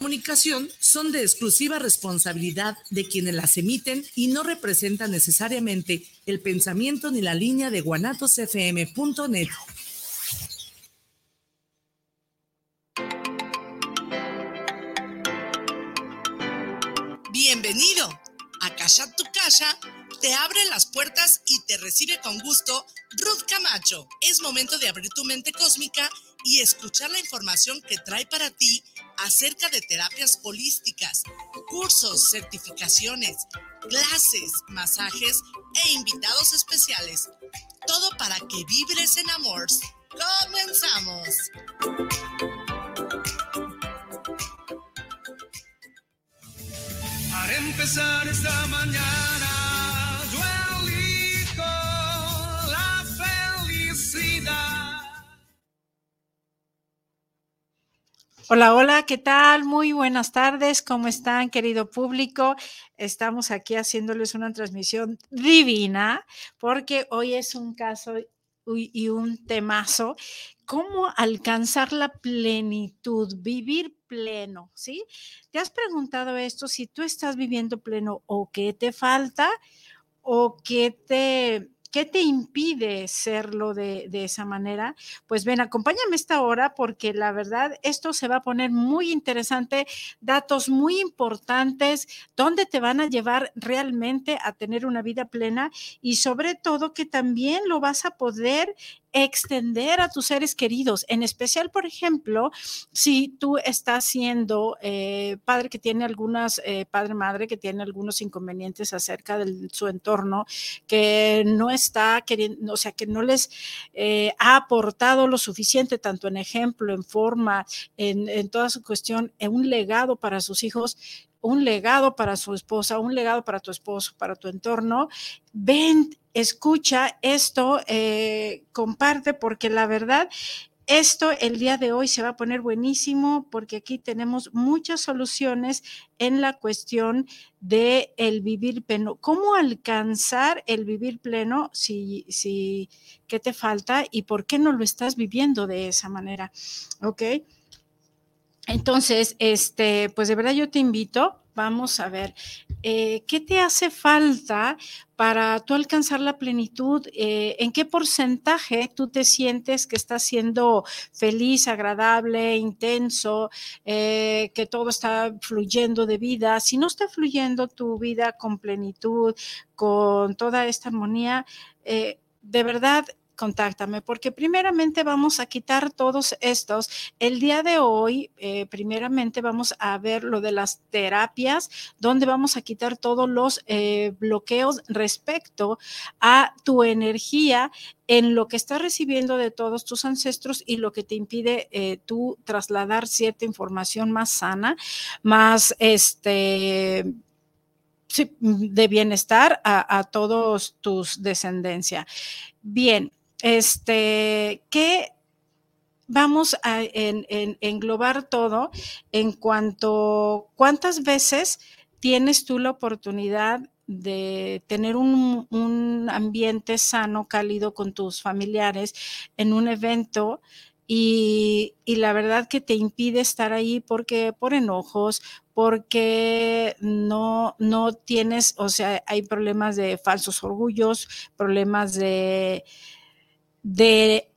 comunicación son de exclusiva responsabilidad de quienes las emiten y no representan necesariamente el pensamiento ni la línea de guanatosfm.net. Bienvenido a Casa Tu Casa. Te abre las puertas y te recibe con gusto Ruth Camacho. Es momento de abrir tu mente cósmica y escuchar la información que trae para ti acerca de terapias holísticas, cursos, certificaciones, clases, masajes e invitados especiales. Todo para que vibres en amor. ¡Comenzamos! Para empezar esta mañana Hola, hola, ¿qué tal? Muy buenas tardes, ¿cómo están, querido público? Estamos aquí haciéndoles una transmisión divina porque hoy es un caso y un temazo, cómo alcanzar la plenitud, vivir pleno, ¿sí? ¿Te has preguntado esto si tú estás viviendo pleno o qué te falta o qué te ¿Qué te impide serlo de, esa manera? Pues ven, acompáñame esta hora porque la verdad esto se va a poner muy interesante, datos muy importantes, donde te van a llevar realmente a tener una vida plena y sobre todo que también lo vas a poder extender a tus seres queridos, en especial, por ejemplo, si tú estás siendo eh, padre que tiene algunas, eh, padre, madre que tiene algunos inconvenientes acerca de su entorno, que no está queriendo, o sea, que no les eh, ha aportado lo suficiente, tanto en ejemplo, en forma, en, en toda su cuestión, en un legado para sus hijos, un legado para su esposa, un legado para tu esposo, para tu entorno, ven, escucha esto, eh, comparte, porque la verdad esto el día de hoy se va a poner buenísimo porque aquí tenemos muchas soluciones en la cuestión de el vivir pleno. ¿Cómo alcanzar el vivir pleno si, si, qué te falta y por qué no lo estás viviendo de esa manera? ¿Ok? Entonces, este, pues de verdad yo te invito, vamos a ver, eh, ¿qué te hace falta para tú alcanzar la plenitud? Eh, ¿En qué porcentaje tú te sientes que estás siendo feliz, agradable, intenso, eh, que todo está fluyendo de vida? Si no está fluyendo tu vida con plenitud, con toda esta armonía, de verdad contáctame, porque primeramente vamos a quitar todos estos. El día de hoy, eh, primeramente vamos a ver lo de las terapias, donde vamos a quitar todos los eh, bloqueos respecto a tu energía en lo que estás recibiendo de todos tus ancestros y lo que te impide eh, tú trasladar cierta información más sana, más este de bienestar a, a todos tus descendencia. Bien, este, que vamos a englobar todo en cuanto cuántas veces tienes tú la oportunidad de tener un, ambiente sano, cálido con tus familiares en un evento y, y, la verdad que te impide estar ahí porque por enojos, porque no, no tienes, o sea, hay problemas de falsos orgullos, problemas de de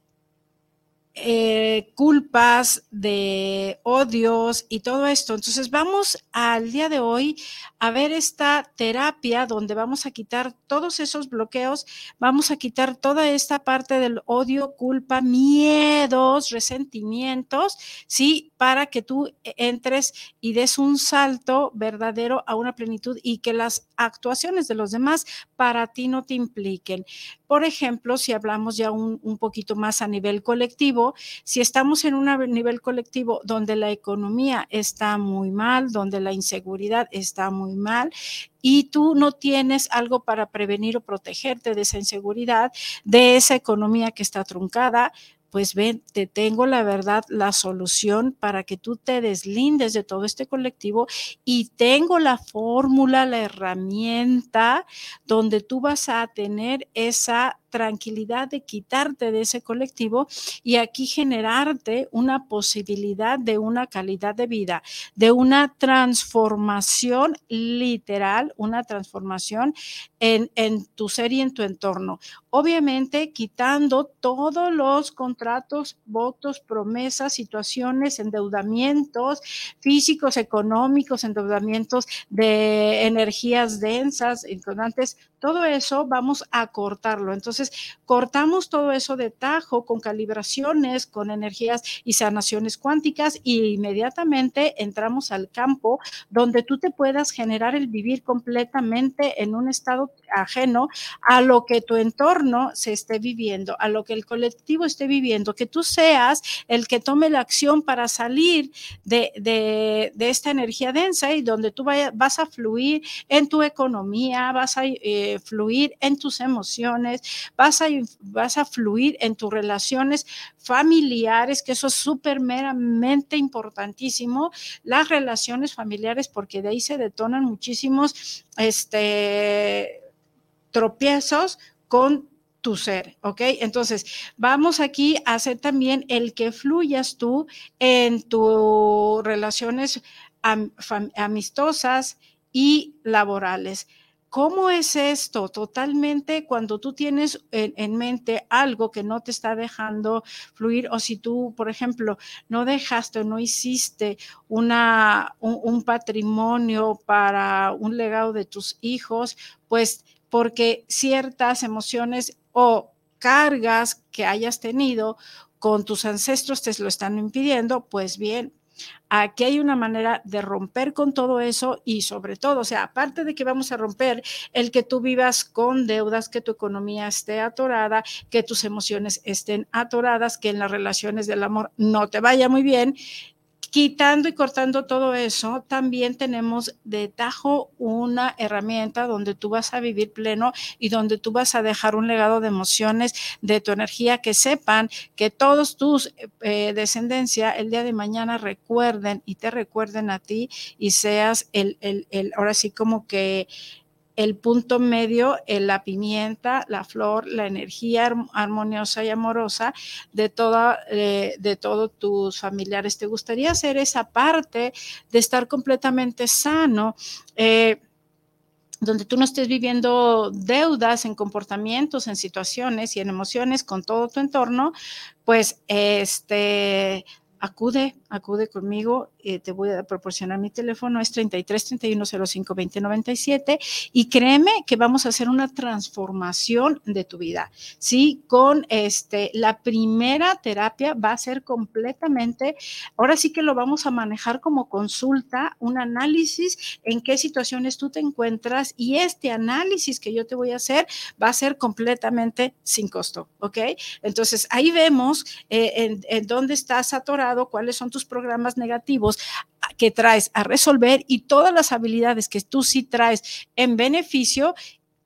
eh, culpas, de odios y todo esto. Entonces vamos al día de hoy a ver esta terapia donde vamos a quitar todos esos bloqueos, vamos a quitar toda esta parte del odio, culpa, miedos, resentimientos, ¿sí? Para que tú entres y des un salto verdadero a una plenitud y que las actuaciones de los demás para ti no te impliquen. Por ejemplo, si hablamos ya un, un poquito más a nivel colectivo, si estamos en un nivel colectivo donde la economía está muy mal, donde la inseguridad está muy mal y tú no tienes algo para prevenir o protegerte de esa inseguridad, de esa economía que está truncada, pues ven, te tengo la verdad, la solución para que tú te deslindes de todo este colectivo y tengo la fórmula, la herramienta donde tú vas a tener esa tranquilidad de quitarte de ese colectivo y aquí generarte una posibilidad de una calidad de vida, de una transformación literal, una transformación en, en tu ser y en tu entorno. Obviamente quitando todos los contratos, votos, promesas, situaciones, endeudamientos físicos, económicos, endeudamientos de energías densas, importantes, todo eso vamos a cortarlo. Entonces, cortamos todo eso de tajo con calibraciones, con energías y sanaciones cuánticas y inmediatamente entramos al campo donde tú te puedas generar el vivir completamente en un estado ajeno a lo que tu entorno se esté viviendo, a lo que el colectivo esté viviendo, que tú seas el que tome la acción para salir de, de, de esta energía densa y donde tú vas a fluir en tu economía, vas a... Eh, fluir en tus emociones, vas a, vas a fluir en tus relaciones familiares, que eso es súper meramente importantísimo, las relaciones familiares, porque de ahí se detonan muchísimos este, tropiezos con tu ser, ¿ok? Entonces, vamos aquí a hacer también el que fluyas tú en tus relaciones amistosas y laborales. ¿Cómo es esto? Totalmente cuando tú tienes en, mente algo que no te está dejando fluir o si tú, por ejemplo, no dejaste o no hiciste una, un, un patrimonio para un legado de tus hijos, pues porque ciertas emociones o cargas que hayas tenido con tus ancestros te lo están impidiendo, pues bien, Aquí hay una manera de romper con todo eso y sobre todo, o sea, aparte de que vamos a romper el que tú vivas con deudas, que tu economía esté atorada, que tus emociones estén atoradas, que en las relaciones del amor no te vaya muy bien, Quitando y cortando todo eso, también tenemos de tajo una herramienta donde tú vas a vivir pleno y donde tú vas a dejar un legado de emociones, de tu energía, que sepan que todos tus eh, descendencia el día de mañana recuerden y te recuerden a ti y seas el, el, el ahora sí como que el punto medio, la pimienta, la flor, la energía armoniosa y amorosa de, toda, eh, de todos tus familiares. ¿Te gustaría hacer esa parte de estar completamente sano? Eh, donde tú no estés viviendo deudas en comportamientos, en situaciones y en emociones con todo tu entorno, pues este acude, acude conmigo, eh, te voy a proporcionar mi teléfono, es 33 31 05 20 97 y créeme que vamos a hacer una transformación de tu vida, ¿sí? Con este, la primera terapia va a ser completamente, ahora sí que lo vamos a manejar como consulta, un análisis en qué situaciones tú te encuentras y este análisis que yo te voy a hacer va a ser completamente sin costo, ¿ok? Entonces ahí vemos eh, en, en dónde estás atorado cuáles son tus programas negativos que traes a resolver y todas las habilidades que tú sí traes en beneficio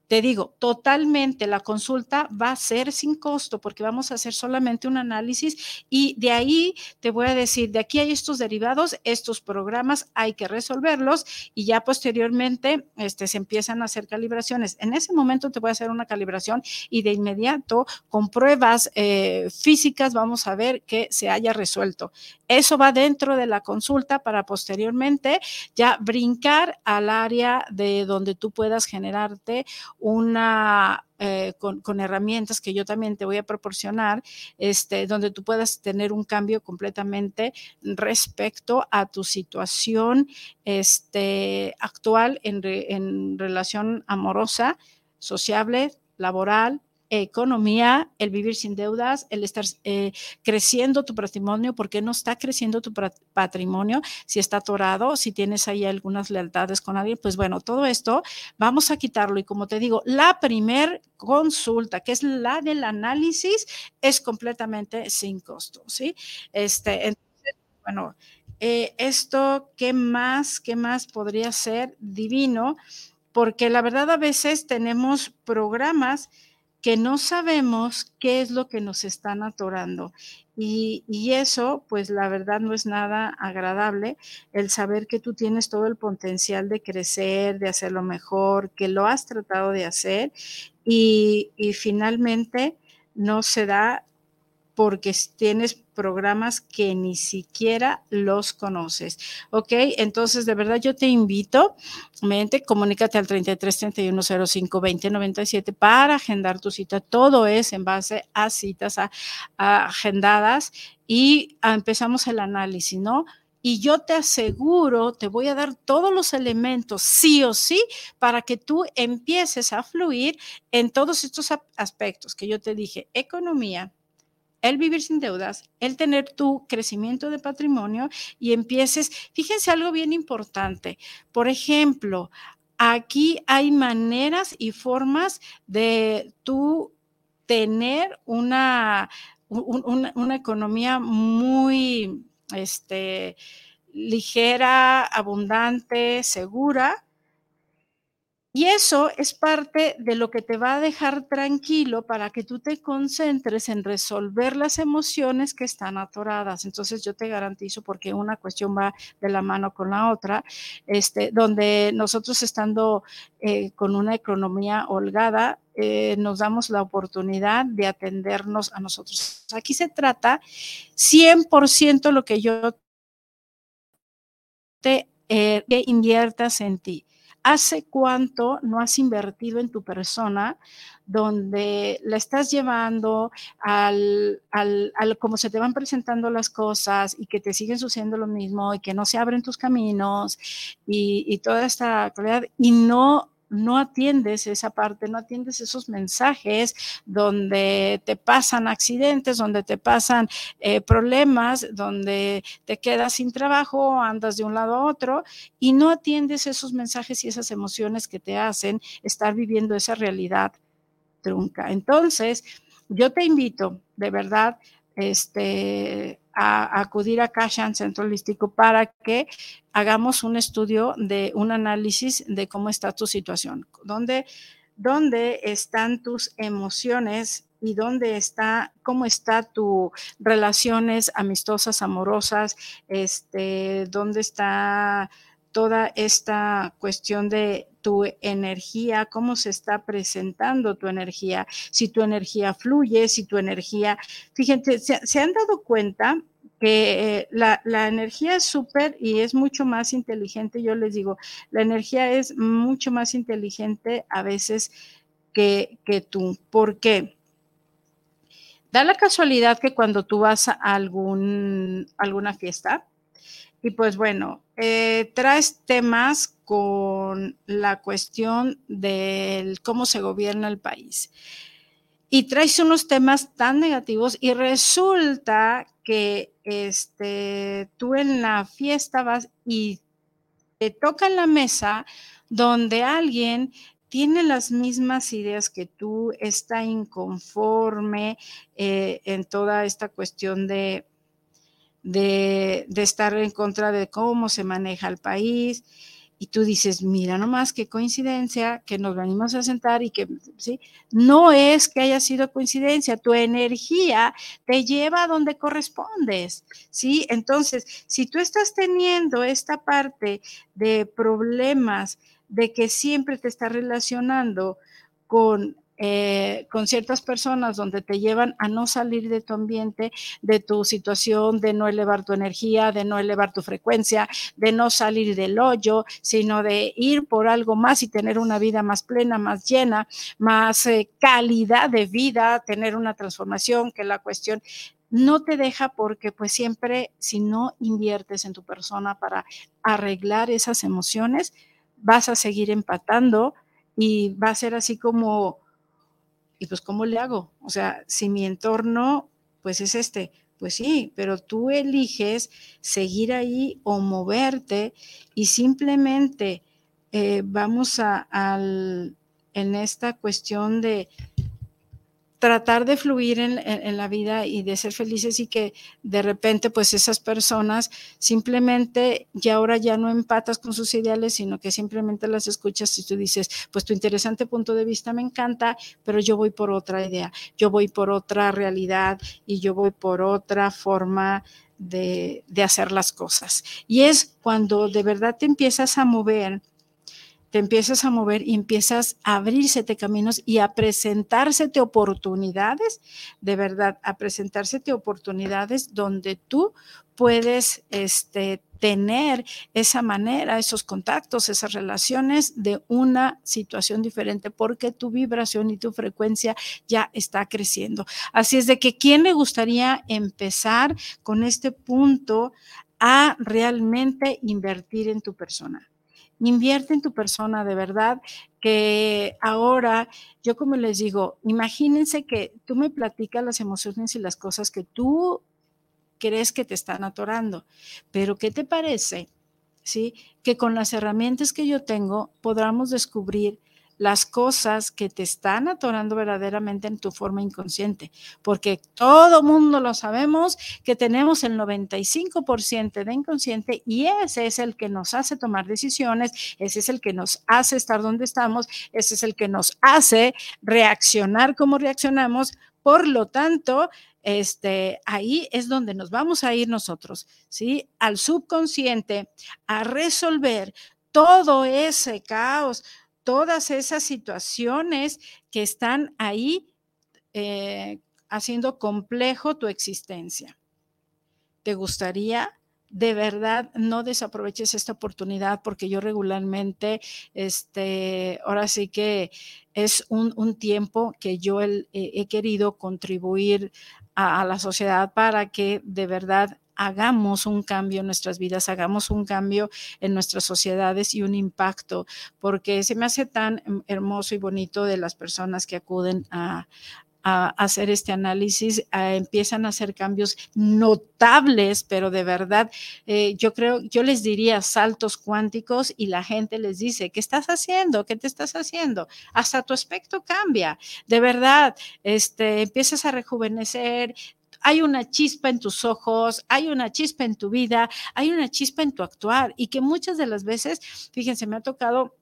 te digo, totalmente la consulta va a ser sin costo porque vamos a hacer solamente un análisis y de ahí te voy a decir, de aquí hay estos derivados, estos programas hay que resolverlos y ya posteriormente este, se empiezan a hacer calibraciones. En ese momento te voy a hacer una calibración y de inmediato con pruebas eh, físicas vamos a ver que se haya resuelto. Eso va dentro de la consulta para posteriormente ya brincar al área de donde tú puedas generarte una eh, con, herramientas que yo también te voy a proporcionar, este, donde tú puedas tener un cambio completamente respecto a tu situación este, actual en, en relación amorosa, sociable, laboral, economía, el vivir sin deudas, el estar eh, creciendo tu patrimonio, porque no está creciendo tu patrimonio, si está atorado, si tienes ahí algunas lealtades con alguien, pues bueno, todo esto vamos a quitarlo. Y como te digo, la primer consulta, que es la del análisis, es completamente sin costo, ¿sí? Este, entonces, bueno, eh, esto, ¿qué más, qué más podría ser divino? Porque la verdad a veces tenemos programas que no sabemos qué es lo que nos están atorando. Y, y, eso, pues la verdad no es nada agradable, el saber que tú tienes todo el potencial de crecer, de hacerlo mejor, que lo has tratado de hacer y, y finalmente no se da porque tienes programas que ni siquiera los conoces. ¿Ok? Entonces, de verdad, yo te invito, mente, comunícate al 33 31 05 20 97 para agendar tu cita. Todo es en base a citas agendadas y empezamos el análisis, ¿no? Y yo te aseguro, te voy a dar todos los elementos, sí o sí, para que tú empieces a fluir en todos estos aspectos que yo te dije, economía, el vivir sin deudas, el tener tu crecimiento de patrimonio y empieces, fíjense algo bien importante, por ejemplo, aquí hay maneras y formas de tú tener una, una, economía muy este, ligera, abundante, segura, y eso es parte de lo que te va a dejar tranquilo para que tú te concentres en resolver las emociones que están atoradas. Entonces yo te garantizo, porque una cuestión va de la mano con la otra, este, donde nosotros estando eh, con una economía holgada, eh, nos damos la oportunidad de atendernos a nosotros. Aquí se trata 100% lo que yo te eh, inviertas en ti ¿Hace cuánto no has invertido en tu persona donde la estás llevando al, al, al cómo se te van presentando las cosas y que te siguen sucediendo lo mismo y que no se abren tus caminos y, y toda esta calidad y no no atiendes esa parte, no atiendes esos mensajes donde te pasan accidentes, donde te pasan eh, problemas, donde te quedas sin trabajo, andas de un lado a otro y no atiendes esos mensajes y esas emociones que te hacen estar viviendo esa realidad trunca. Entonces, yo te invito, de verdad, este, a, acudir a Kashan Centro Holístico para que hagamos un estudio de un análisis de cómo está tu situación, dónde, dónde están tus emociones y dónde está, cómo está tu relaciones amistosas, amorosas, este, dónde está toda esta cuestión de tu energía, cómo se está presentando tu energía, si tu energía fluye, si tu energía, fíjense, se, han dado cuenta que eh, la, la, energía es súper y es mucho más inteligente, yo les digo, la energía es mucho más inteligente a veces que, que tú. ¿Por qué? Da la casualidad que cuando tú vas a algún, alguna fiesta, y pues bueno, eh, traes temas con la cuestión del cómo se gobierna el país. Y traes unos temas tan negativos y resulta que este, tú en la fiesta vas y te toca en la mesa donde alguien tiene las mismas ideas que tú, está inconforme eh, en toda esta cuestión de de, estar en contra de cómo se maneja el país. Y tú dices, mira nomás qué coincidencia que nos venimos a sentar y que, ¿sí? No es que haya sido coincidencia, tu energía te lleva a donde correspondes, ¿sí? Entonces, si tú estás teniendo esta parte de problemas, de que siempre te estás relacionando con eh, con ciertas personas donde te llevan a no salir de tu ambiente, de tu situación, de no elevar tu energía, de no elevar tu frecuencia, de no salir del hoyo, sino de ir por algo más y tener una vida más plena, más llena, más eh, calidad de vida, tener una transformación, que la cuestión no te deja porque pues siempre si no inviertes en tu persona para arreglar esas emociones, vas a seguir empatando y va a ser así como y pues, ¿cómo le hago? O sea, si mi entorno, pues es este, pues sí, pero tú eliges seguir ahí o moverte y simplemente eh, vamos a, al, en esta cuestión de tratar de fluir en, la vida y de ser felices y que de repente pues esas personas simplemente ya ahora ya no empatas con sus ideales, sino que simplemente las escuchas y tú dices, pues tu interesante punto de vista me encanta, pero yo voy por otra idea, yo voy por otra realidad y yo voy por otra forma de, de hacer las cosas. Y es cuando de verdad te empiezas a mover empiezas a mover y empiezas a abrírsete caminos y a presentársete oportunidades, de verdad, a presentársete oportunidades donde tú puedes este, tener esa manera, esos contactos, esas relaciones de una situación diferente, porque tu vibración y tu frecuencia ya está creciendo. Así es de que, ¿quién le gustaría empezar con este punto a realmente invertir en tu persona? Invierte en tu persona, de verdad, que ahora, yo como les digo, imagínense que tú me platicas las emociones y las cosas que tú crees que te están atorando, pero ¿qué te parece? ¿Sí? Que con las herramientas que yo tengo podamos descubrir las cosas que te están atorando verdaderamente en tu forma inconsciente, porque todo mundo lo sabemos que tenemos el 95% de inconsciente y ese es el que nos hace tomar decisiones, ese es el que nos hace estar donde estamos, ese es el que nos hace reaccionar como reaccionamos. Por lo tanto, este, ahí es donde nos vamos a ir nosotros, ¿sí? Al subconsciente, a resolver todo ese caos, todas esas situaciones que están ahí eh, haciendo complejo tu existencia. ¿Te gustaría? De verdad, no desaproveches esta oportunidad porque yo regularmente, este, ahora sí que es un, tiempo que yo he, querido contribuir a la sociedad para que de verdad hagamos un cambio en nuestras vidas, hagamos un cambio en nuestras sociedades y un impacto, porque se me hace tan hermoso y bonito de las personas que acuden a, hacer este análisis, empiezan a hacer cambios notables, pero de verdad, eh, yo creo, yo les diría saltos cuánticos y la gente les dice, ¿qué estás haciendo? ¿Qué te estás haciendo? Hasta tu aspecto cambia, de verdad, este, empiezas a rejuvenecer, hay una chispa en tus ojos, hay una chispa en tu vida, hay una chispa en tu actuar y que muchas de las veces, fíjense, me ha tocado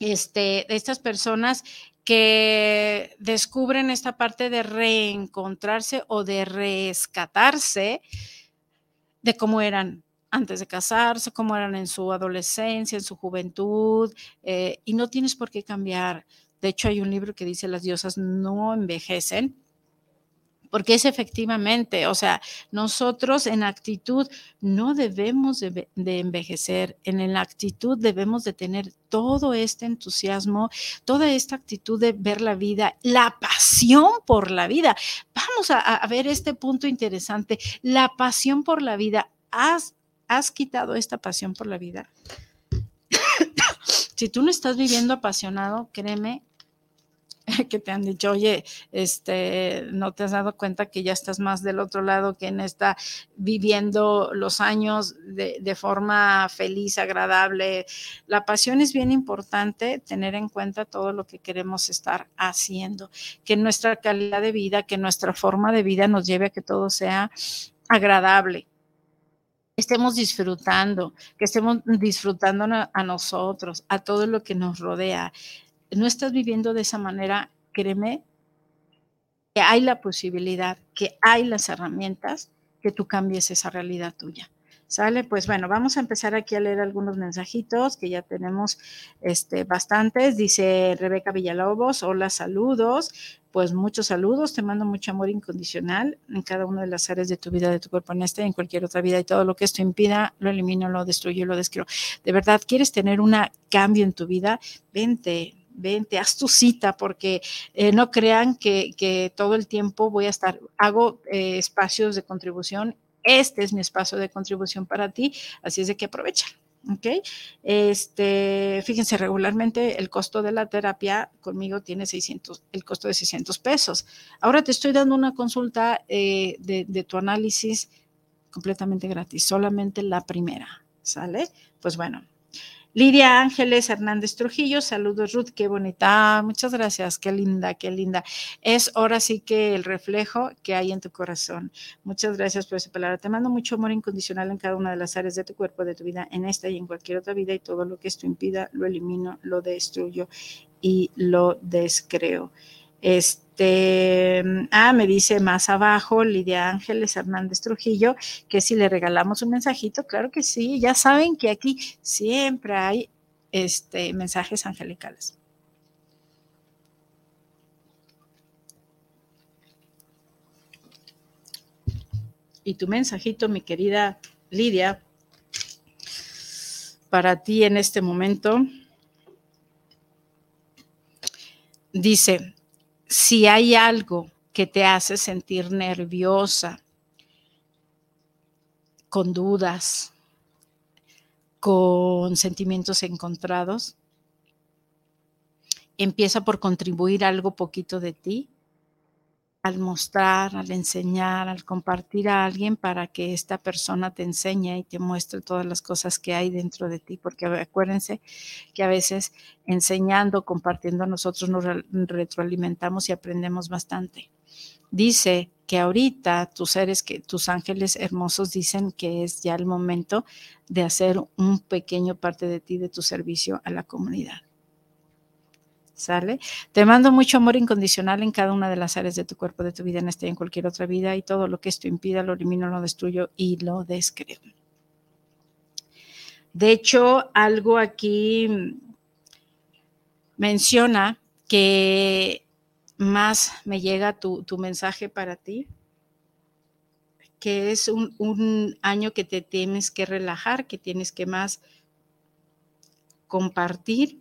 este, estas personas que descubren esta parte de reencontrarse o de rescatarse de cómo eran antes de casarse, cómo eran en su adolescencia, en su juventud, eh, y no tienes por qué cambiar. De hecho, hay un libro que dice las diosas no envejecen, porque es efectivamente, o sea, nosotros en actitud no debemos de, envejecer, en la actitud debemos de tener todo este entusiasmo, toda esta actitud de ver la vida, la pasión por la vida. Vamos a, ver este punto interesante, la pasión por la vida. ¿Has, has quitado esta pasión por la vida? si tú no estás viviendo apasionado, créeme que te han dicho, oye, este, no te has dado cuenta que ya estás más del otro lado, que en está viviendo los años de, de, forma feliz, agradable. La pasión es bien importante, tener en cuenta todo lo que queremos estar haciendo, que nuestra calidad de vida, que nuestra forma de vida nos lleve a que todo sea agradable estemos disfrutando, que estemos disfrutando a nosotros, a todo lo que nos rodea no estás viviendo de esa manera, créeme que hay la posibilidad, que hay las herramientas que tú cambies esa realidad tuya. ¿Sale? Pues bueno, vamos a empezar aquí a leer algunos mensajitos que ya tenemos este, bastantes. Dice Rebeca Villalobos, hola, saludos. Pues muchos saludos, te mando mucho amor incondicional en cada una de las áreas de tu vida, de tu cuerpo, en esta y en cualquier otra vida. Y todo lo que esto impida, lo elimino, lo destruyo, lo describo. De verdad, ¿quieres tener un cambio en tu vida? Vente, vente, haz tu cita, porque eh, no crean que, todo el tiempo voy a estar, hago eh, espacios de contribución, este es mi espacio de contribución para ti, así es de que aprovecha. ¿ok? Este, fíjense, regularmente el costo de la terapia conmigo tiene 600, el costo de 600 pesos. Ahora te estoy dando una consulta eh, de, de, tu análisis completamente gratis, solamente la primera, ¿sale? Pues bueno, Lidia Ángeles Hernández Trujillo, saludos Ruth, qué bonita, ah, muchas gracias, qué linda, qué linda. Es ahora sí que el reflejo que hay en tu corazón. Muchas gracias por esa palabra. Te mando mucho amor incondicional en cada una de las áreas de tu cuerpo, de tu vida, en esta y en cualquier otra vida y todo lo que esto impida, lo elimino, lo destruyo y lo descreo. Este, ah, me dice más abajo Lidia Ángeles Hernández Trujillo que si le regalamos un mensajito, claro que sí, ya saben que aquí siempre hay este, mensajes angelicales. Y tu mensajito, mi querida Lidia, para ti en este momento, dice, si hay algo que te hace sentir nerviosa, con dudas, con sentimientos encontrados, empieza por contribuir algo poquito de ti al mostrar, al enseñar, al compartir a alguien para que esta persona te enseñe y te muestre todas las cosas que hay dentro de ti, porque acuérdense que a veces enseñando, compartiendo nosotros nos retroalimentamos y aprendemos bastante. Dice que ahorita tus seres, que tus ángeles hermosos dicen que es ya el momento de hacer un pequeño parte de ti, de tu servicio a la comunidad. ¿Sale? Te mando mucho amor incondicional en cada una de las áreas de tu cuerpo, de tu vida, en esta y en cualquier otra vida, y todo lo que esto impida, lo elimino, lo destruyo y lo descreo. De hecho, algo aquí menciona que más me llega tu, mensaje para ti, que es un, un año que te tienes que relajar, que tienes que más compartir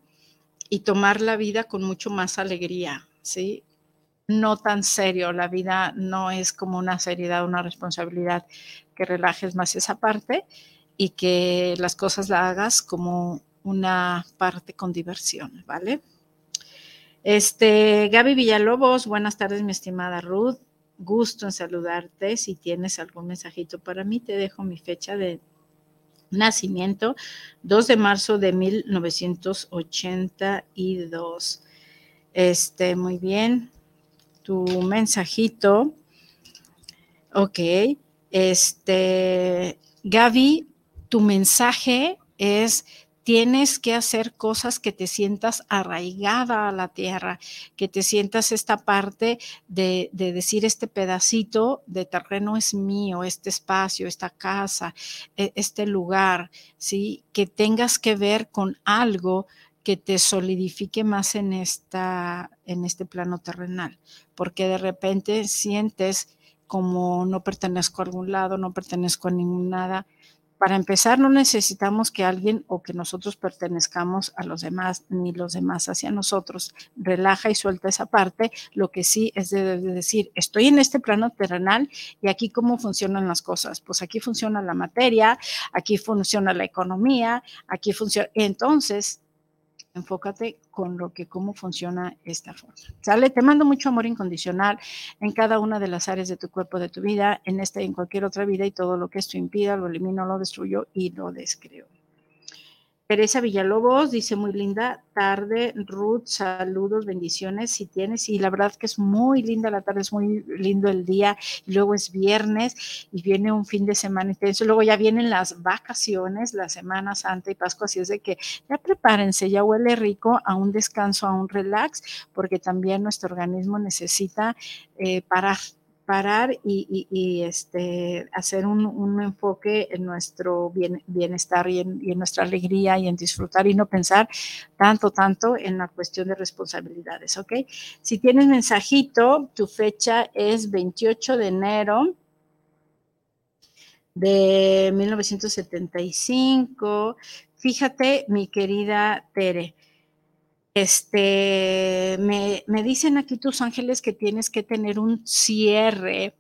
y tomar la vida con mucho más alegría, ¿sí? No tan serio, la vida no es como una seriedad, una responsabilidad, que relajes más esa parte y que las cosas la hagas como una parte con diversión, ¿vale? Este, Gaby Villalobos, buenas tardes, mi estimada Ruth. Gusto en saludarte. Si tienes algún mensajito para mí, te dejo mi fecha de Nacimiento, 2 de marzo de 1982. Este, muy bien. Tu mensajito. Ok. Este, Gaby, tu mensaje es tienes que hacer cosas que te sientas arraigada a la tierra, que te sientas esta parte de, decir este pedacito de terreno es mío, este espacio, esta casa, e, este lugar, ¿sí? Que tengas que ver con algo que te solidifique más en, esta, en este plano terrenal, porque de repente sientes como no pertenezco a algún lado, no pertenezco a ningún nada, para empezar, no necesitamos que alguien o que nosotros pertenezcamos a los demás, ni los demás hacia nosotros. Relaja y suelta esa parte. Lo que sí es de, decir, estoy en este plano terrenal y aquí cómo funcionan las cosas. Pues aquí funciona la materia, aquí funciona la economía, aquí funciona. Entonces, enfócate con lo que, cómo funciona esta forma. ¿Sale? Te mando mucho amor incondicional en cada una de las áreas de tu cuerpo, de tu vida, en esta y en cualquier otra vida y todo lo que esto impida, lo elimino, lo destruyo y lo descreo. Teresa Villalobos dice muy linda tarde, Ruth, saludos, bendiciones si tienes. Y la verdad que es muy linda la tarde, es muy lindo el día. Y luego es viernes y viene un fin de semana intenso. Luego ya vienen las vacaciones, la Semana Santa y Pascua. Así es de que ya prepárense, ya huele rico a un descanso, a un relax, porque también nuestro organismo necesita eh, parar parar y, este, hacer un, enfoque en nuestro bienestar y en, nuestra alegría y en disfrutar y no pensar tanto, tanto en la cuestión de responsabilidades, ¿ok? Si tienes mensajito, tu fecha es 28 de enero de 1975. Fíjate, mi querida Tere, este, me, dicen aquí tus ángeles que tienes que tener un cierre,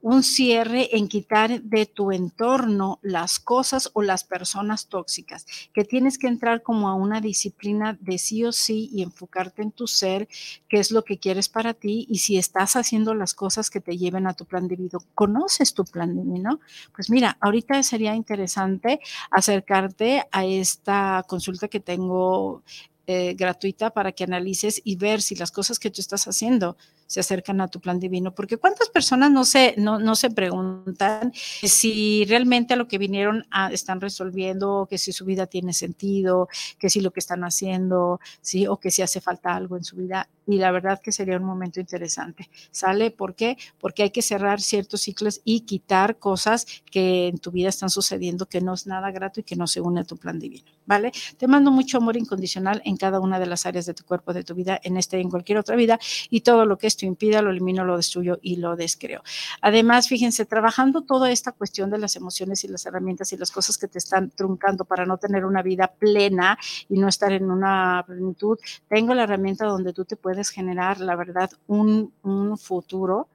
un cierre en quitar de tu entorno las cosas o las personas tóxicas, que tienes que entrar como a una disciplina de sí o sí y enfocarte en tu ser, qué es lo que quieres para ti y si estás haciendo las cosas que te lleven a tu plan divino. ¿Conoces tu plan divino? Pues mira, ahorita sería interesante acercarte a esta consulta que tengo eh, gratuita para que analices y ver si las cosas que tú estás haciendo se acercan a tu plan divino, porque cuántas personas no se, no, no se preguntan si realmente a lo que vinieron a, están resolviendo, que si su vida tiene sentido, que si lo que están haciendo, sí, o que si hace falta algo en su vida. Y la verdad que sería un momento interesante. ¿Sale? ¿Por qué? Porque hay que cerrar ciertos ciclos y quitar cosas que en tu vida están sucediendo que no es nada grato y que no se une a tu plan divino. ¿Vale? Te mando mucho amor incondicional en cada una de las áreas de tu cuerpo, de tu vida, en este y en cualquier otra vida, y todo lo que es impida, lo elimino, lo destruyo y lo descreo. Además, fíjense, trabajando toda esta cuestión de las emociones y las herramientas y las cosas que te están truncando para no tener una vida plena y no estar en una plenitud, tengo la herramienta donde tú te puedes generar, la verdad, un, un futuro,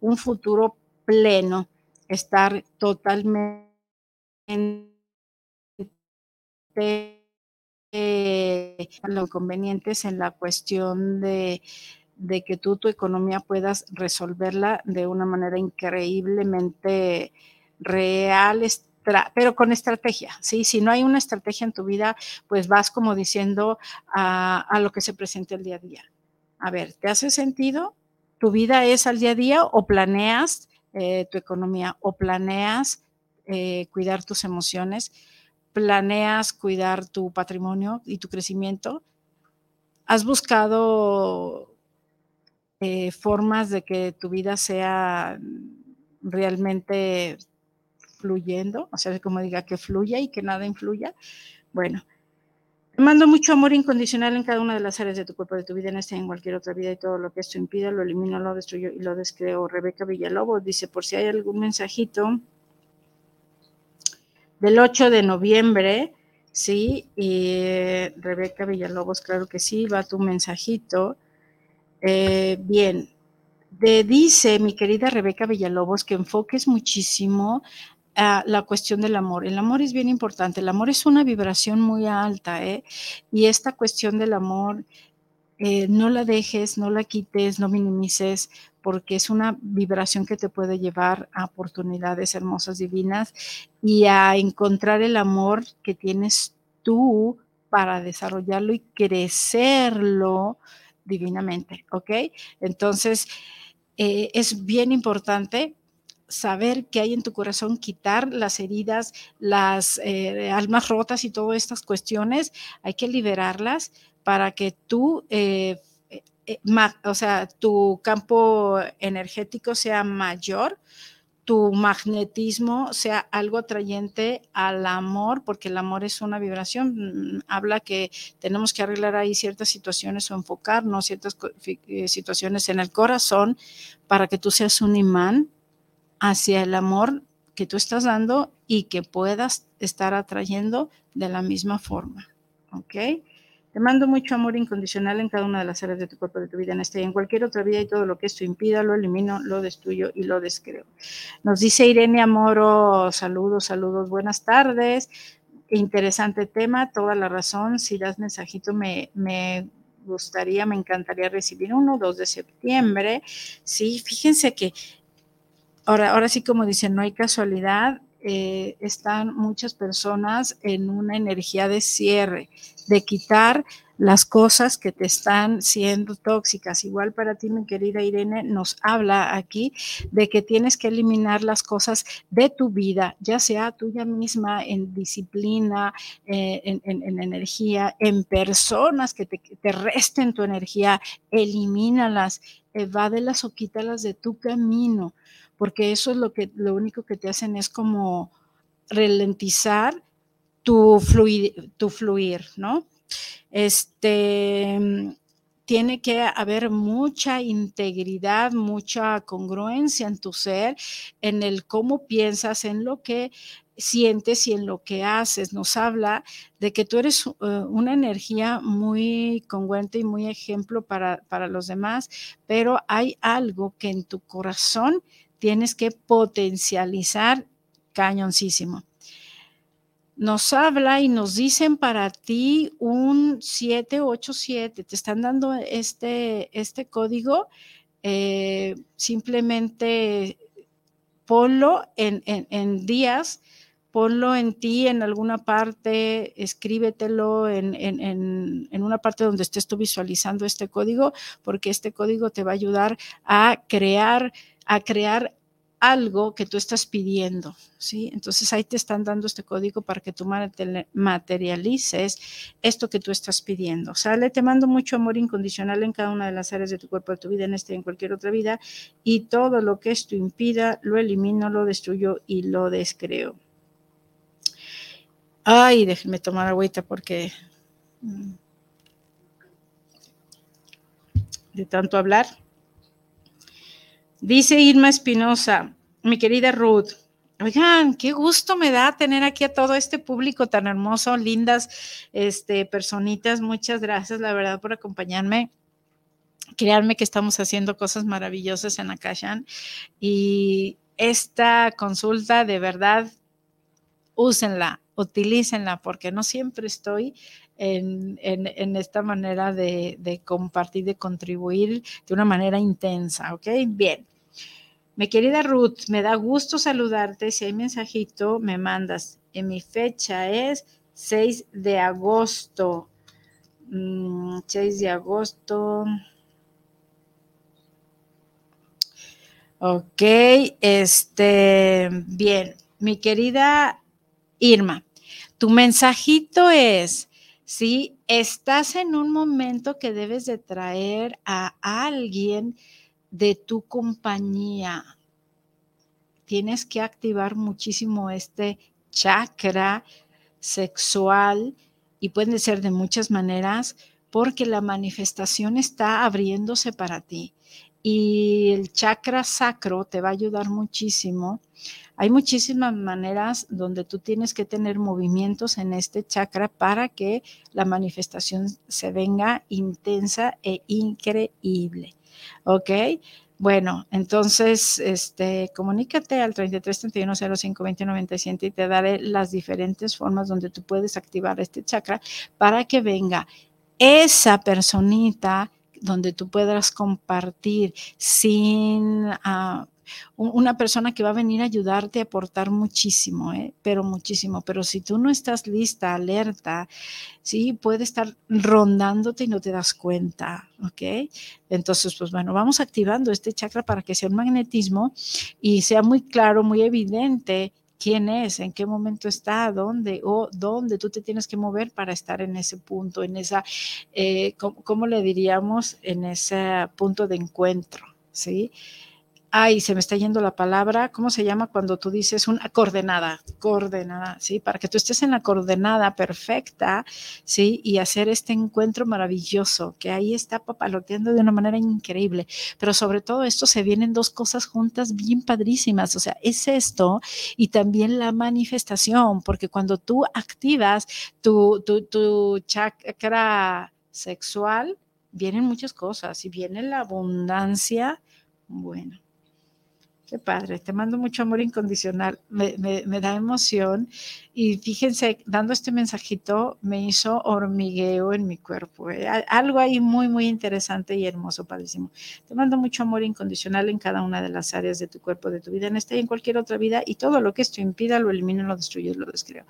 un futuro pleno, estar totalmente eh, los inconvenientes en la cuestión de de que tú tu economía puedas resolverla de una manera increíblemente real, pero con estrategia, ¿sí? Si no hay una estrategia en tu vida, pues vas como diciendo a, lo que se presente el día a día. A ver, ¿te hace sentido? ¿Tu vida es al día a día o planeas eh, tu economía o planeas eh, cuidar tus emociones? ¿Planeas cuidar tu patrimonio y tu crecimiento? ¿Has buscado eh, formas de que tu vida sea realmente fluyendo, o sea, como diga, que fluya y que nada influya. Bueno, te mando mucho amor incondicional en cada una de las áreas de tu cuerpo, de tu vida, en esta y en cualquier otra vida, y todo lo que esto impida, lo elimino, lo destruyo y lo descreo. Rebeca Villalobos dice, por si hay algún mensajito del 8 de noviembre, sí, y Rebeca Villalobos, claro que sí, va tu mensajito. Eh, bien, te dice mi querida Rebeca Villalobos que enfoques muchísimo a la cuestión del amor. El amor es bien importante. El amor es una vibración muy alta, ¿eh? Y esta cuestión del amor, eh, no la dejes, no la quites, no minimices, porque es una vibración que te puede llevar a oportunidades hermosas, divinas y a encontrar el amor que tienes tú para desarrollarlo y crecerlo divinamente, ¿ok? Entonces, eh, es bien importante saber qué hay en tu corazón, quitar las heridas, las eh, almas rotas y todas estas cuestiones, hay que liberarlas para que tú, eh, o sea, tu campo energético sea mayor, tu magnetismo sea algo atrayente al amor, porque el amor es una vibración. Mm, habla que tenemos que arreglar ahí ciertas situaciones o enfocarnos ciertas eh, situaciones en el corazón para que tú seas un imán hacia el amor que tú estás dando y que puedas estar atrayendo de la misma forma. ¿Ok? Te mando mucho amor incondicional en cada una de las áreas de tu cuerpo, de tu vida, en este y en cualquier otra vida y todo lo que esto impida, lo elimino, lo destruyo y lo descreo. Nos dice Irene Amoro, saludos, saludos, buenas tardes. Interesante tema, toda la razón. Si das mensajito, me, me gustaría, me encantaría recibir uno, 2 de septiembre. Sí, fíjense que ahora, ahora sí, como dicen, no hay casualidad. Eh, están muchas personas en una energía de cierre, de quitar las cosas que te están siendo tóxicas. Igual para ti, mi querida Irene, nos habla aquí de que tienes que eliminar las cosas de tu vida, ya sea tuya misma, en disciplina, eh, en, energía, en personas que te, te resten tu energía, elimínalas, evádelas o quítalas de tu camino porque eso es lo que lo único que te hacen es como ralentizar tu fluir, ¿no? Este tiene que haber mucha integridad, mucha congruencia en tu ser, en el cómo piensas, en lo que sientes y en lo que haces. Nos habla de que tú eres uh, una energía muy congruente y muy ejemplo para, para los demás, pero hay algo que en tu corazón tienes que potencializar cañoncísimo. Nos habla y nos dicen para ti un 787, te están dando este, este código, eh, simplemente ponlo en, en, días, ponlo en ti en alguna parte, escríbetelo en, en, en, una parte donde estés tú visualizando este código, porque este código te va a ayudar a crear, a crear algo que tú estás pidiendo, ¿sí? Entonces ahí te están dando este código para que tú materialices esto que tú estás pidiendo. Sale, te mando mucho amor incondicional en cada una de las áreas de tu cuerpo, de tu vida, en esta y en cualquier otra vida, y todo lo que esto impida, lo elimino, lo destruyo y lo descreo. Ay, déjenme tomar agüita porque mm, de tanto hablar. Dice Irma Espinosa, mi querida Ruth, oigan, qué gusto me da tener aquí a todo este público tan hermoso, lindas este, personitas. Muchas gracias, la verdad, por acompañarme. Créanme que estamos haciendo cosas maravillosas en Akashan y esta consulta, de verdad, úsenla, utilícenla, porque no siempre estoy en, esta manera de, de, compartir, de contribuir de una manera intensa, ¿ok? Bien. Mi querida Ruth, me da gusto saludarte. Si hay mensajito, me mandas. En mi fecha es 6 de agosto. 6 mm, de agosto. Ok, este, bien, mi querida Irma, tu mensajito es, si estás en un momento que debes de traer a alguien de tu compañía. Tienes que activar muchísimo este chakra sexual y puede ser de muchas maneras porque la manifestación está abriéndose para ti y el chakra sacro te va a ayudar muchísimo. Hay muchísimas maneras donde tú tienes que tener movimientos en este chakra para que la manifestación se venga intensa e increíble. ¿Ok? Bueno, entonces, este, comunícate al 33 31 05 20 97 y te daré las diferentes formas donde tú puedes activar este chakra para que venga esa personita donde tú puedas compartir sin uh, una persona que va a venir a ayudarte a aportar muchísimo, ¿eh? pero muchísimo. Pero si tú no estás lista, alerta, sí, puede estar rondándote y no te das cuenta, ¿ok? Entonces, pues bueno, vamos activando este chakra para que sea un magnetismo y sea muy claro, muy evidente quién es, en qué momento está, dónde o dónde tú te tienes que mover para estar en ese punto, en esa, eh, ¿cómo, le diríamos? En ese punto de encuentro, ¿sí? Ay, se me está yendo la palabra, ¿cómo se llama cuando tú dices una coordenada? Coordenada, ¿sí? Para que tú estés en la coordenada perfecta, ¿sí? Y hacer este encuentro maravilloso, que ahí está papaloteando de una manera increíble. Pero sobre todo esto se vienen dos cosas juntas bien padrísimas, o sea, es esto y también la manifestación, porque cuando tú activas tu, tu, tu chakra sexual, vienen muchas cosas y viene la abundancia, bueno Qué padre, te mando mucho amor incondicional, me, da emoción y fíjense, dando este mensajito me hizo hormigueo en mi cuerpo, ¿eh? algo ahí muy, muy interesante y hermoso, padrísimo. Te mando mucho amor incondicional en cada una de las áreas de tu cuerpo, de tu vida, en esta y en cualquier otra vida y todo lo que esto impida lo elimino, lo destruyo, lo descreo.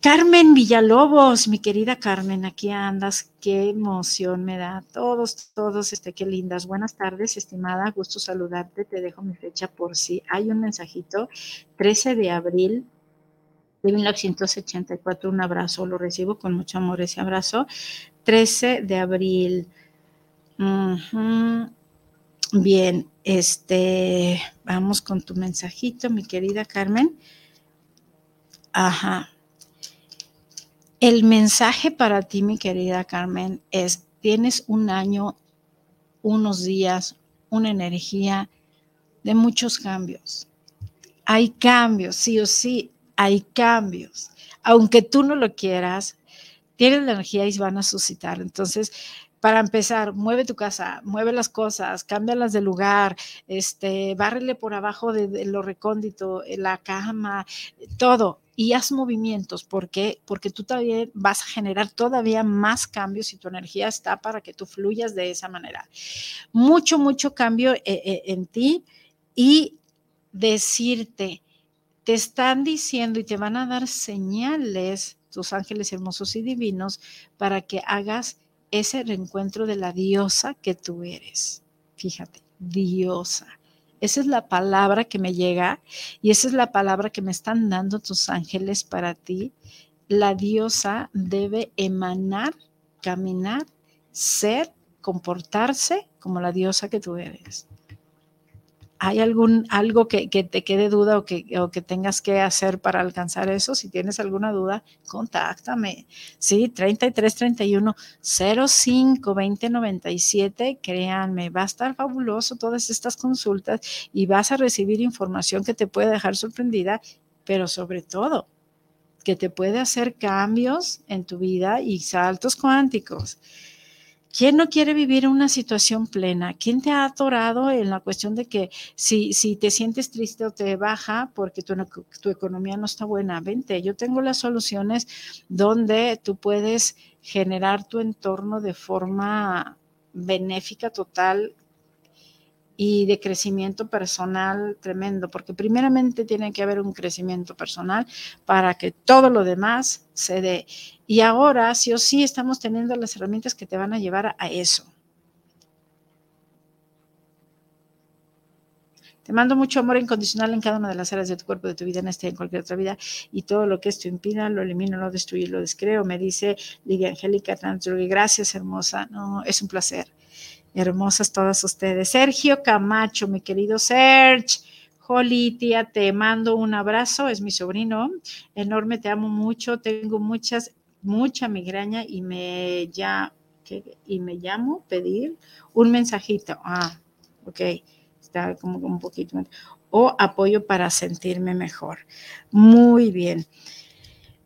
Carmen Villalobos, mi querida Carmen, aquí andas, qué emoción me da. Todos, todos, este, qué lindas. Buenas tardes, estimada, gusto saludarte. Te dejo mi fecha por si hay un mensajito. 13 de abril de 1984, un abrazo, lo recibo con mucho amor ese abrazo. 13 de abril. Bien, este, vamos con tu mensajito, mi querida Carmen. Ajá. El mensaje para ti, mi querida Carmen, es, tienes un año, unos días, una energía de muchos cambios. Hay cambios, sí o sí, hay cambios. Aunque tú no lo quieras, tienes la energía y van a suscitar. Entonces, para empezar, mueve tu casa, mueve las cosas, cámbialas de lugar, este, bárrele por abajo de, de lo recóndito, la cama, todo y haz movimientos. ¿Por qué? Porque tú también vas a generar todavía más cambios y tu energía está para que tú fluyas de esa manera. Mucho, mucho cambio eh, eh, en ti y decirte, te están diciendo y te van a dar señales, tus ángeles hermosos y divinos, para que hagas ese reencuentro de la diosa que tú eres. Fíjate, diosa. Esa es la palabra que me llega y esa es la palabra que me están dando tus ángeles para ti. La diosa debe emanar, caminar, ser, comportarse como la diosa que tú eres. ¿Hay algún, algo que, te quede duda o que, o que, tengas que hacer para alcanzar eso? Si tienes alguna duda, contáctame. Sí, 33 31 05 20 97. Créanme, va a estar fabuloso todas estas consultas y vas a recibir información que te puede dejar sorprendida, pero sobre todo que te puede hacer cambios en tu vida y saltos cuánticos. ¿Quién no quiere vivir una situación plena? ¿Quién te ha atorado en la cuestión de que si, si te sientes triste o te baja porque tu, tu economía no está buena? Vente, yo tengo las soluciones donde tú puedes generar tu entorno de forma benéfica total y de crecimiento personal tremendo, porque primeramente tiene que haber un crecimiento personal para que todo lo demás se dé. Y ahora, sí o sí, estamos teniendo las herramientas que te van a llevar a eso. Te mando mucho amor incondicional en cada una de las áreas de tu cuerpo, de tu vida, en esta y en cualquier otra vida. Y todo lo que esto impida, lo elimino, lo destruyo, lo descreo. Me dice Lidia Angélica Gracias, hermosa. No, es un placer. Hermosas todas ustedes. Sergio Camacho, mi querido Serge. Joli, tía, te mando un abrazo, es mi sobrino. Enorme, te amo mucho. Tengo muchas, mucha migraña y me ya y me llamo pedir un mensajito. Ah, ok. Está como un poquito. O apoyo para sentirme mejor. Muy bien.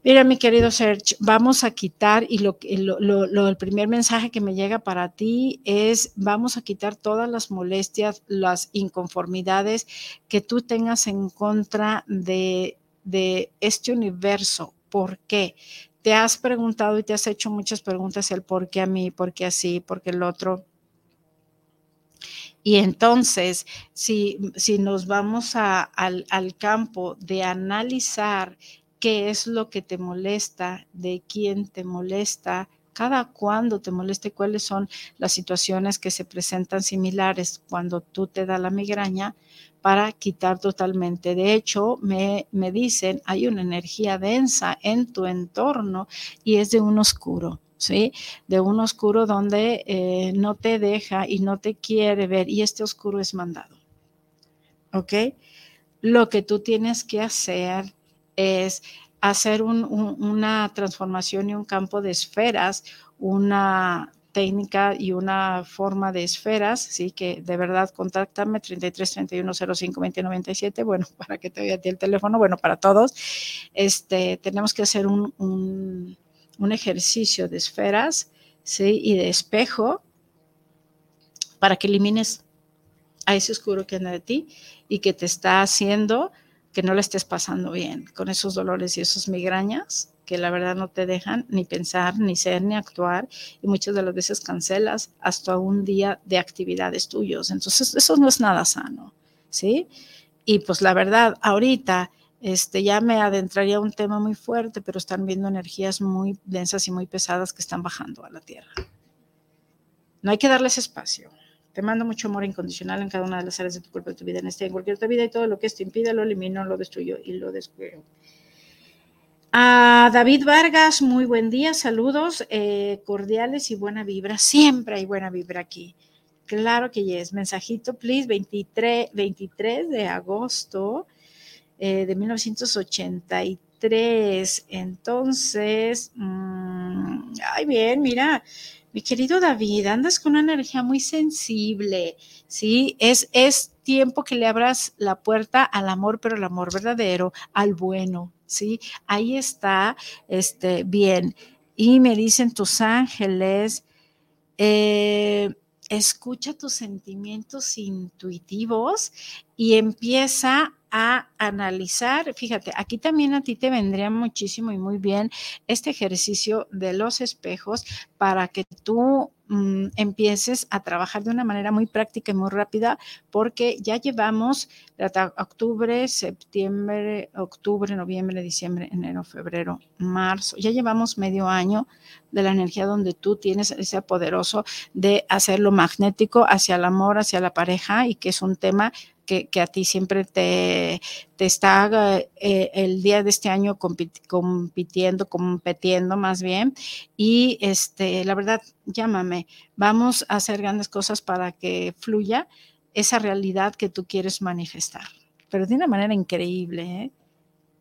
Mira, mi querido Serge, vamos a quitar y lo, el primer mensaje que me llega para ti es vamos a quitar todas las molestias, las inconformidades que tú tengas en contra de, de este universo. ¿Por qué? Te has preguntado y te has hecho muchas preguntas el por qué a mí, por qué así, por qué el otro. Y entonces, si, si nos vamos al, al campo de analizar qué es lo que te molesta, de quién te molesta, cada cuándo te molesta y cuáles son las situaciones que se presentan similares cuando tú te da la migraña para quitar totalmente. De hecho, me, me dicen, hay una energía densa en tu entorno y es de un oscuro. ¿Sí? De un oscuro donde eh, no te deja y no te quiere ver y este oscuro es mandado. ¿Ok? Lo que tú tienes que hacer es hacer una transformación y un campo de esferas, una técnica y una forma de esferas, sí, que de verdad contáctame 33 31 05 20 97, bueno, para que te vea el teléfono, bueno, para todos, este, tenemos que hacer un, un, un ejercicio de esferas, sí, y de espejo para que elimines a ese oscuro que anda de ti y que te está haciendo que no le estés pasando bien con esos dolores y esas migrañas que la verdad no te dejan ni pensar, ni ser, ni actuar y muchas de las veces cancelas hasta un día de actividades tuyos. Entonces, eso no es nada sano, ¿sí? Y pues la verdad, ahorita este, ya me adentraría a un tema muy fuerte, pero están viendo energías muy densas y muy pesadas que están bajando a la Tierra. No hay que darles espacio. Te mando mucho amor incondicional en cada una de las áreas de tu cuerpo, de tu vida, en este, en cualquier otra vida, y todo lo que esto impide lo elimino, lo destruyo y lo descuido. A David Vargas, muy buen día, saludos eh, cordiales y buena vibra. Siempre hay buena vibra aquí. Claro que es. Mensajito, please, 23, 23 de agosto eh, de 1983. Entonces, mmm, ay, bien, mira, mi querido David, andas con una energía muy sensible, ¿sí? Es, es tiempo que le abras la puerta al amor, pero el amor verdadero, al bueno, ¿sí? Ahí está, este, bien. Y me dicen tus ángeles eh, escucha tus sentimientos intuitivos y empieza a analizar, fíjate, aquí también a ti te vendría muchísimo y muy bien este ejercicio de los espejos para que tú mm, empieces a trabajar de una manera muy práctica y muy rápida, porque ya llevamos octubre, septiembre, octubre, noviembre, diciembre, enero, febrero, marzo, ya llevamos medio año de la energía donde tú tienes ese poderoso de hacerlo magnético hacia el amor, hacia la pareja y que es un tema que, a ti siempre te, está eh, el día de este año compitiendo, compitiendo más bien. Y este, la verdad, llámame, vamos a hacer grandes cosas para que fluya esa realidad que tú quieres manifestar, pero de una manera increíble. ¿eh?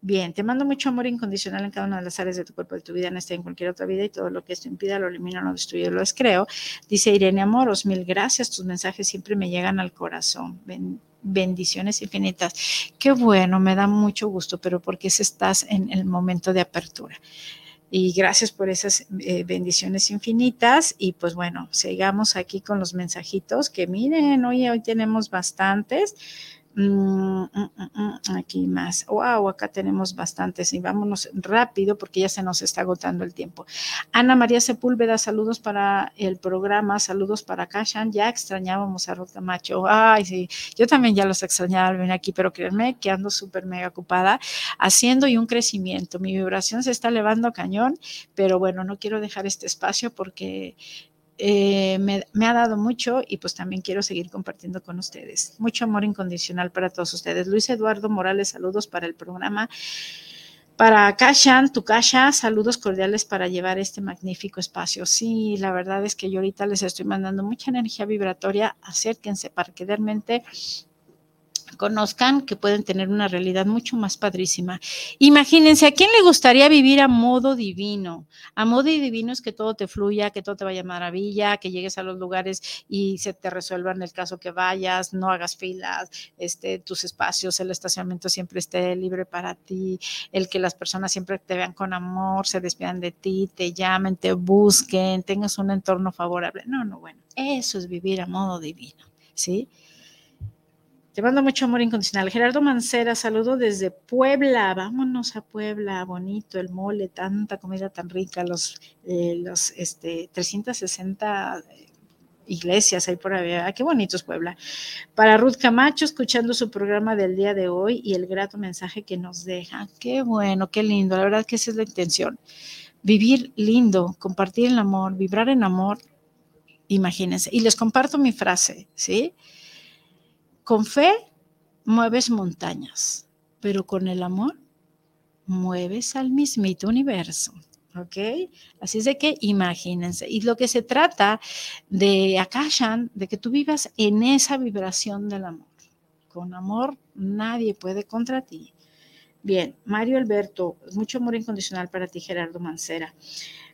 Bien, te mando mucho amor incondicional en cada una de las áreas de tu cuerpo, de tu vida, en esta y en cualquier otra vida, y todo lo que esto impida lo elimino, lo destruyo, lo descreo. Dice Irene Amoros, mil gracias, tus mensajes siempre me llegan al corazón. Ven, bendiciones infinitas. Qué bueno, me da mucho gusto, pero porque estás en el momento de apertura. Y gracias por esas eh, bendiciones infinitas. Y pues bueno, sigamos aquí con los mensajitos que miren, hoy, hoy tenemos bastantes. Mm, mm, mm, aquí más. Wow, acá tenemos bastantes y vámonos rápido porque ya se nos está agotando el tiempo. Ana María Sepúlveda, saludos para el programa, saludos para Kashan. Ya extrañábamos a Ruth Camacho. Ay, sí, yo también ya los extrañaba al venir aquí, pero créanme que ando súper mega ocupada haciendo y un crecimiento. Mi vibración se está elevando cañón, pero bueno, no quiero dejar este espacio porque eh, me, ha dado mucho y pues también quiero seguir compartiendo con ustedes. Mucho amor incondicional para todos ustedes. Luis Eduardo Morales, saludos para el programa. Para Kashan, tu Kasha, saludos cordiales para llevar este magnífico espacio. Sí, la verdad es que yo ahorita les estoy mandando mucha energía vibratoria. Acérquense para que realmente conozcan que pueden tener una realidad mucho más padrísima. Imagínense, ¿a quién le gustaría vivir a modo divino? A modo divino es que todo te fluya, que todo te vaya a maravilla, que llegues a los lugares y se te resuelva en el caso que vayas, no hagas filas, este, tus espacios, el estacionamiento siempre esté libre para ti, el que las personas siempre te vean con amor, se despidan de ti, te llamen, te busquen, tengas un entorno favorable. No, no, bueno, eso es vivir a modo divino, ¿sí? Te mando mucho amor incondicional. Gerardo Mancera, saludo desde Puebla. Vámonos a Puebla, bonito, el mole, tanta comida tan rica, los, eh, los este, 360 iglesias ahí por ahí. Ah, qué bonito es Puebla. Para Ruth Camacho, escuchando su programa del día de hoy y el grato mensaje que nos deja. Qué bueno, qué lindo. La verdad que esa es la intención. Vivir lindo, compartir el amor, vibrar en amor. Imagínense. Y les comparto mi frase, ¿sí? Con fe mueves montañas, pero con el amor mueves al mismito universo. ¿Ok? Así es de que imagínense. Y lo que se trata de Akashan, de que tú vivas en esa vibración del amor. Con amor nadie puede contra ti. Bien, Mario Alberto, mucho amor incondicional para ti, Gerardo Mancera.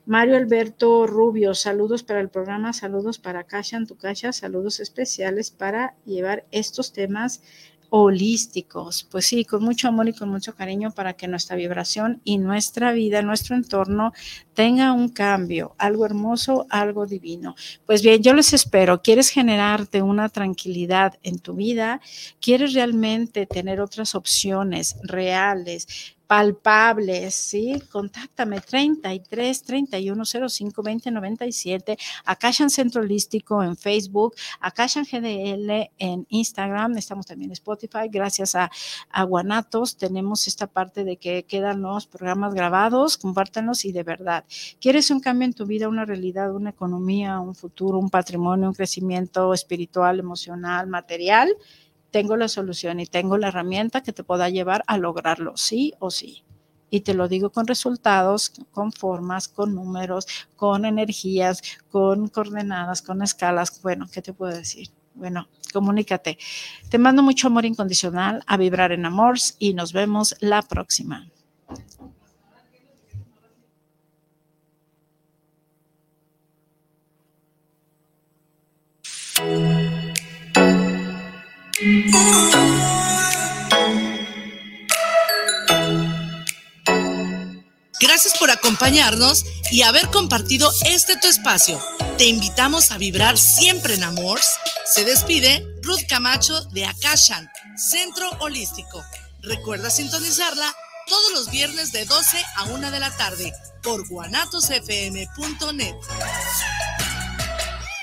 Mario Alberto Rubio, saludos para el programa, saludos para tu Kasha, saludos especiales para llevar estos temas holísticos. Pues sí, con mucho amor y con mucho cariño para que nuestra vibración y nuestra vida, nuestro entorno tenga un cambio, algo hermoso, algo divino. Pues bien, yo les espero. ¿Quieres generarte una tranquilidad en tu vida? ¿Quieres realmente tener otras opciones reales? Palpables, ¿sí? Contáctame 33 31 05 20 97, Akashan Centro Holístico en Facebook, Akashan GDL en Instagram, estamos también en Spotify, gracias a, a Guanatos tenemos esta parte de que quedan los programas grabados, compártanos y de verdad, ¿quieres un cambio en tu vida, una realidad, una economía, un futuro, un patrimonio, un crecimiento espiritual, emocional, material? Tengo la solución y tengo la herramienta que te pueda llevar a lograrlo, sí o sí. Y te lo digo con resultados, con formas, con números, con energías, con coordenadas, con escalas. Bueno, ¿qué te puedo decir? Bueno, comunícate. Te mando mucho amor incondicional a vibrar en amor y nos vemos la próxima. Gracias por acompañarnos y haber compartido este tu espacio. Te invitamos a vibrar siempre en amor. Se despide Ruth Camacho de Akashan, Centro Holístico. Recuerda sintonizarla todos los viernes de 12 a 1 de la tarde por guanatosfm.net.